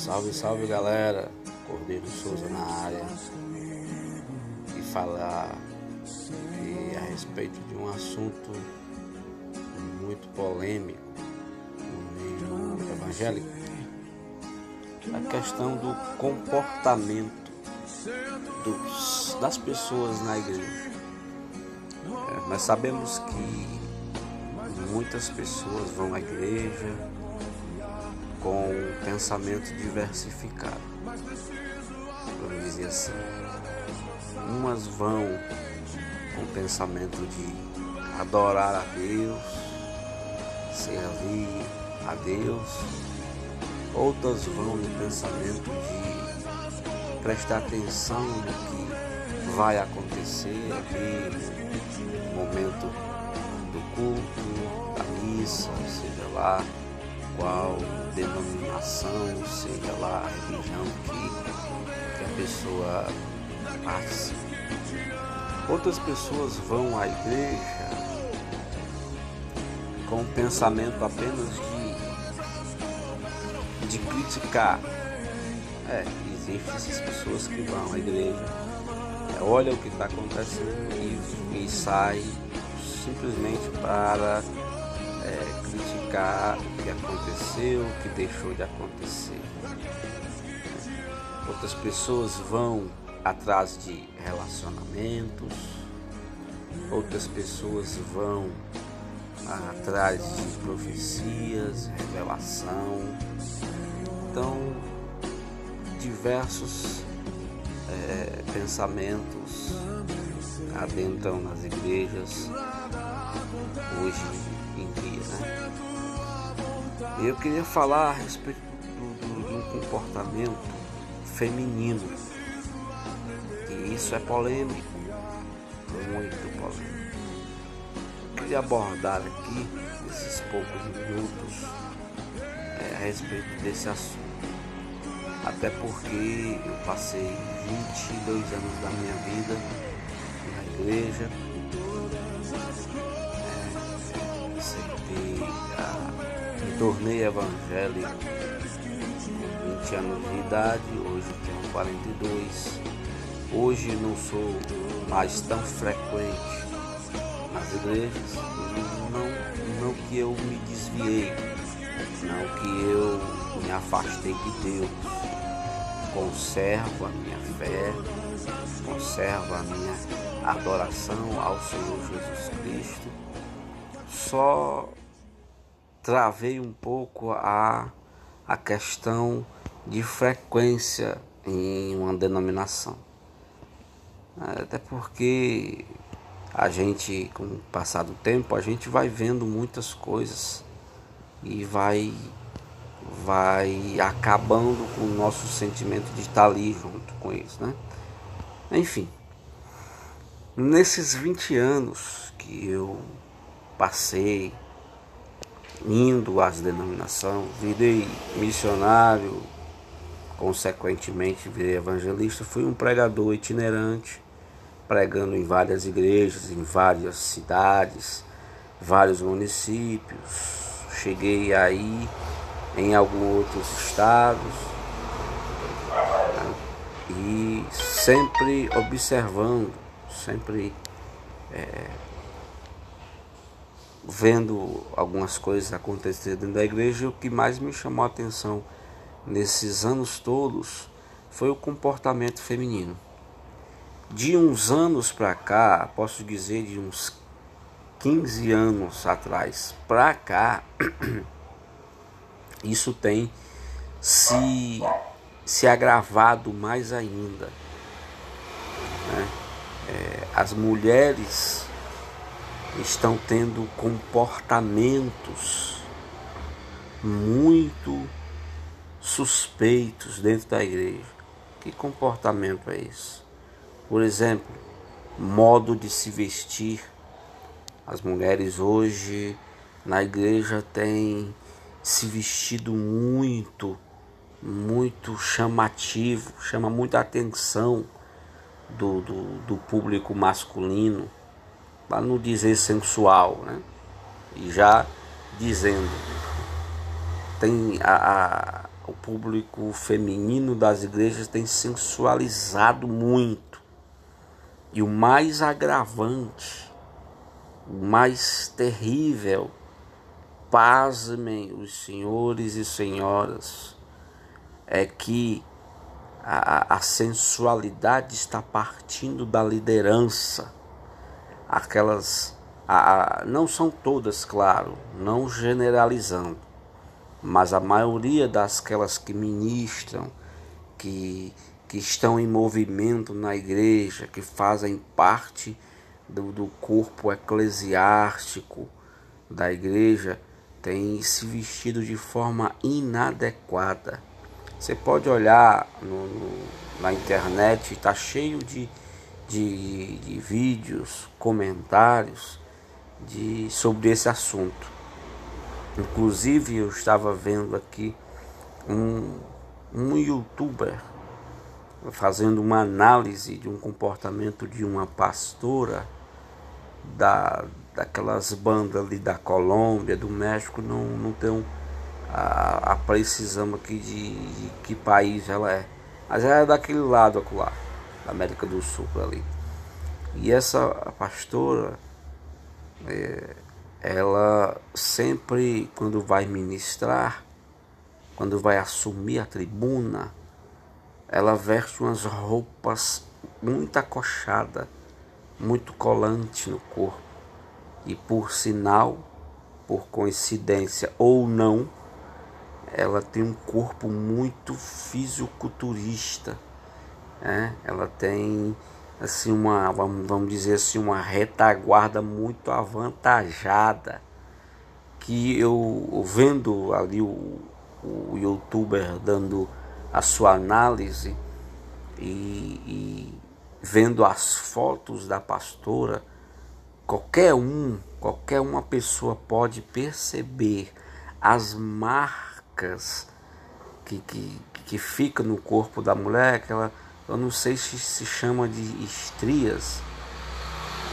Salve, salve galera, Cordeiro Souza na área e falar e a respeito de um assunto muito polêmico no meio evangélico, a questão do comportamento dos, das pessoas na igreja. É, nós sabemos que muitas pessoas vão à igreja com um pensamento diversificado. Vamos dizer assim. Umas vão com o pensamento de adorar a Deus, servir a Deus. Outras vão no pensamento de prestar atenção no que vai acontecer aqui no momento do culto, da missa, seja lá qual denominação, seja lá a religião que, que a pessoa participa. Outras pessoas vão à igreja com o pensamento apenas de, de criticar. É, existem essas pessoas que vão à igreja, é, olha o que está acontecendo e, e sai simplesmente para é, criticar o que aconteceu, o que deixou de acontecer. Outras pessoas vão atrás de relacionamentos, outras pessoas vão atrás de profecias, revelação. Então, diversos é, pensamentos adentram nas igrejas hoje em dia. Né? Eu queria falar a respeito do, do, um comportamento feminino. E isso é polêmico, muito polêmico. Eu queria abordar aqui, nesses poucos minutos, é, a respeito desse assunto. Até porque eu passei 22 anos da minha vida na igreja, tornei evangélico com 20 anos de idade, hoje tenho 42. Hoje não sou mais tão frequente nas igrejas, não, não que eu me desviei, não que eu me afastei de Deus. Conservo a minha fé, conservo a minha adoração ao Senhor Jesus Cristo. Só travei um pouco a, a questão de frequência em uma denominação. Até porque a gente, com o passar do tempo, a gente vai vendo muitas coisas e vai vai acabando com o nosso sentimento de estar ali junto com eles, né? Enfim, nesses 20 anos que eu passei indo às denominações, virei missionário, consequentemente virei evangelista, fui um pregador itinerante, pregando em várias igrejas, em várias cidades, vários municípios. Cheguei aí em alguns outros estados e sempre observando, sempre é, vendo algumas coisas acontecer dentro da igreja, o que mais me chamou a atenção nesses anos todos foi o comportamento feminino. De uns anos para cá, posso dizer de uns 15 anos atrás para cá, isso tem se, se agravado mais ainda. Né? É, as mulheres estão tendo comportamentos muito suspeitos dentro da igreja. Que comportamento é esse? Por exemplo, modo de se vestir. As mulheres hoje na igreja têm se vestido muito, muito chamativo, chama muita atenção do, do, do público masculino para não dizer sensual, né? E já dizendo, tem a, a o público feminino das igrejas tem sensualizado muito. E o mais agravante, o mais terrível, pasmem os senhores e senhoras, é que a, a sensualidade está partindo da liderança. Aquelas, a, a, não são todas, claro, não generalizando, mas a maioria dasquelas que ministram, que, que estão em movimento na igreja, que fazem parte do, do corpo eclesiástico da igreja, têm se vestido de forma inadequada. Você pode olhar no, no, na internet, está cheio de, de, de vídeos, comentários de, sobre esse assunto. Inclusive eu estava vendo aqui um, um youtuber fazendo uma análise de um comportamento de uma pastora da, daquelas bandas ali da Colômbia, do México, não, não tenho a, a precisão aqui de, de, que país ela é. Mas ela é daquele lado lá, da América do Sul ali. E essa pastora, é, ela sempre, quando vai ministrar, quando vai assumir a tribuna, ela veste umas roupas muito acochadas, muito colante no corpo. E por sinal, por coincidência ou não, ela tem um corpo muito fisiculturista. Né? Ela tem assim uma vamos, dizer assim uma retaguarda muito avantajada que eu vendo ali o, o youtuber dando a sua análise e, e vendo as fotos da pastora qualquer um qualquer uma pessoa pode perceber as marcas que, que, que fica no corpo da mulher aquela eu não sei se se chama de estrias,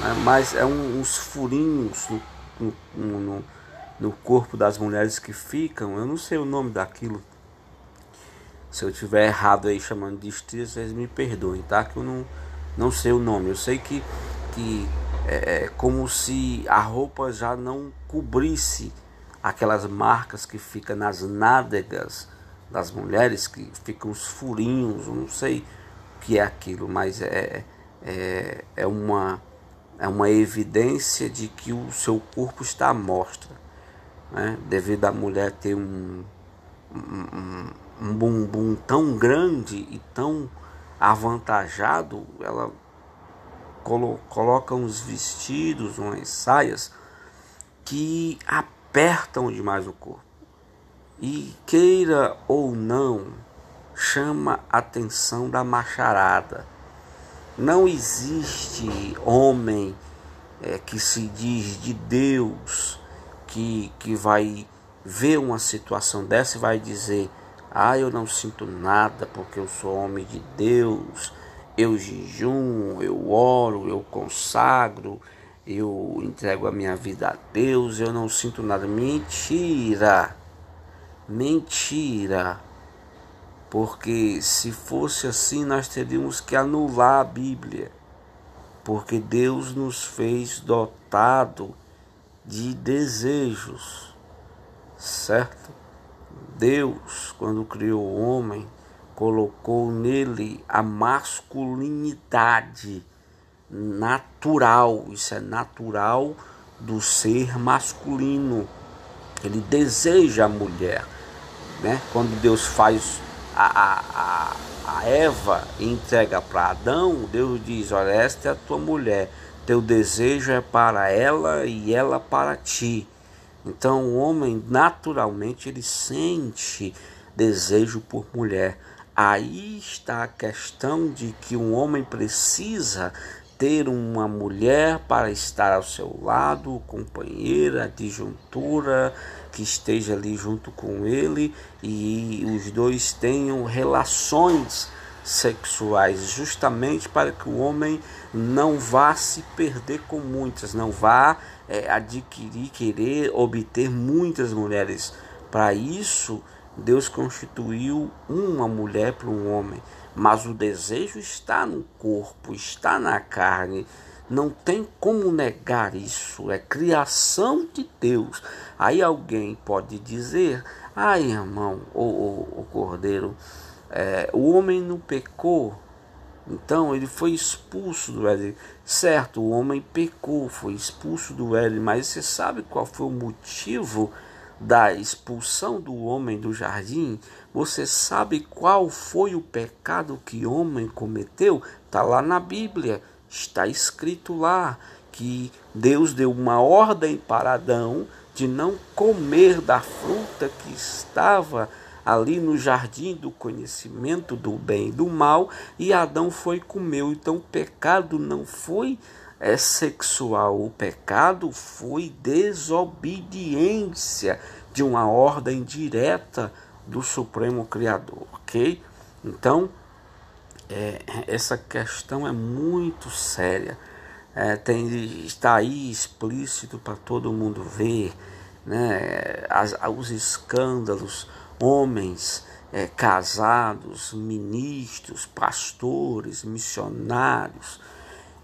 né? mas é um, uns furinhos no, no, no, no, corpo das mulheres que ficam, eu não sei o nome daquilo. Se eu tiver errado aí chamando de estrias, vocês me perdoem, tá? Que eu não, não sei o nome. Eu sei que, que é, é como se a roupa já não cobrisse aquelas marcas que ficam nas nádegas das mulheres, que ficam os furinhos, eu não sei que é aquilo, mas é, é, é, uma, é uma evidência de que o seu corpo está à mostra. Né? Devido à mulher ter um, um, um bumbum tão grande e tão avantajado, ela colo, coloca uns vestidos, umas saias que apertam demais o corpo. E queira ou não, chama a atenção da macharada. Não existe homem é, que se diz de Deus que, que vai ver uma situação dessa e vai dizer: Ah, eu não sinto nada porque eu sou homem de Deus, eu jejum, eu oro, eu consagro, eu entrego a minha vida a Deus, eu não sinto nada. Mentira! Mentira! Porque se fosse assim nós teríamos que anular a Bíblia, porque Deus nos fez dotado de desejos, certo? Deus, quando criou o homem, colocou nele a masculinidade natural, isso é natural do ser masculino. Ele deseja a mulher, né? Quando Deus faz a, a, a Eva entrega para Adão, Deus diz: Olha, esta é a tua mulher, teu desejo é para ela e ela para ti. Então o homem naturalmente ele sente desejo por mulher. Aí está a questão de que um homem precisa ter uma mulher para estar ao seu lado, companheira, disjuntura, que esteja ali junto com ele e os dois tenham relações sexuais, justamente para que o homem não vá se perder com muitas, não vá é, adquirir, querer obter muitas mulheres. Para isso, Deus constituiu uma mulher para um homem, mas o desejo está no corpo, está na carne. Não tem como negar isso, é criação de Deus. Aí alguém pode dizer: ai, irmão, o, o, o cordeiro, é, o homem não pecou, então ele foi expulso do Éden. Certo, o homem pecou, foi expulso do Éden, mas você sabe qual foi o motivo? da expulsão do homem do jardim, você sabe qual foi o pecado que homem cometeu? Está lá na Bíblia, está escrito lá que Deus deu uma ordem para Adão de não comer da fruta que estava ali no jardim do conhecimento do bem e do mal, e Adão foi comeu. Então o pecado não foi é sexual. O pecado foi desobediência de uma ordem direta do Supremo Criador, ok? Então, é, essa questão é muito séria. É, tem, está aí explícito para todo mundo ver né, as, os escândalos, homens é, casados, ministros, pastores, missionários,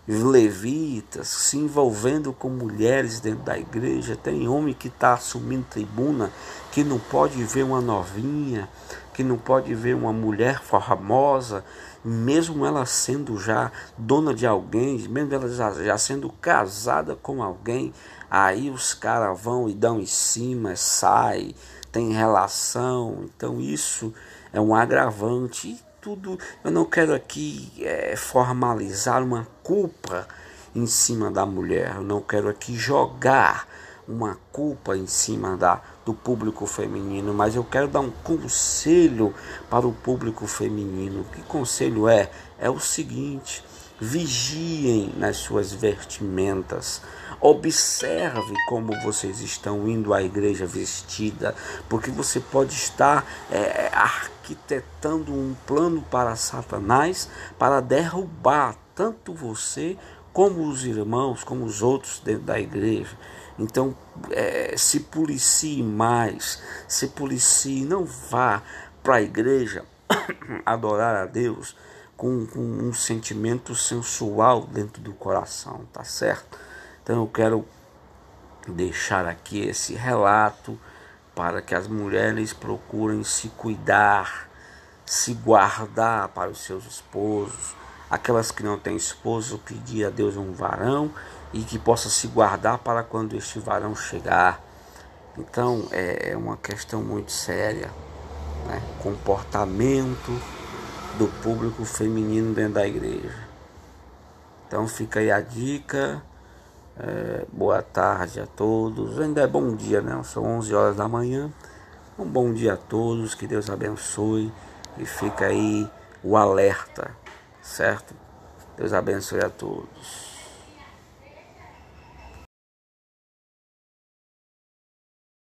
levitas se envolvendo com mulheres dentro da igreja. Tem homem que está assumindo tribuna, que não pode ver uma novinha, que não pode ver uma mulher famosa, mesmo ela sendo já dona de alguém, mesmo ela já, já sendo casada com alguém. Aí os caras vão e dão em cima, sai, tem relação. Então isso é um agravante tudo. Eu não quero aqui é, formalizar uma culpa em cima da mulher. Eu não quero aqui jogar uma culpa em cima da, do público feminino, mas eu quero dar um conselho para o público feminino. Que conselho é? É o seguinte: vigiem nas suas vestimentas. Observe como vocês estão indo à igreja vestida, porque você pode estar é, arquitetando um plano para Satanás para derrubar tanto você como os irmãos, como os outros dentro da igreja. Então, é, se policie mais, se policie, não vá para a igreja adorar a Deus com, com, um sentimento sensual dentro do coração, tá certo? Então eu quero deixar aqui esse relato para que as mulheres procurem se cuidar, se guardar para os seus esposos. Aquelas que não têm esposo, pedir a Deus um varão e que possa se guardar para quando este varão chegar. Então é, é uma questão muito séria. Né? Comportamento do público feminino dentro da igreja. Então fica aí a dica. É, boa tarde a todos. Ainda é bom dia, né? São 11 horas da manhã. Um bom dia a todos. Que Deus abençoe. E fica aí o alerta, certo? Deus abençoe a todos.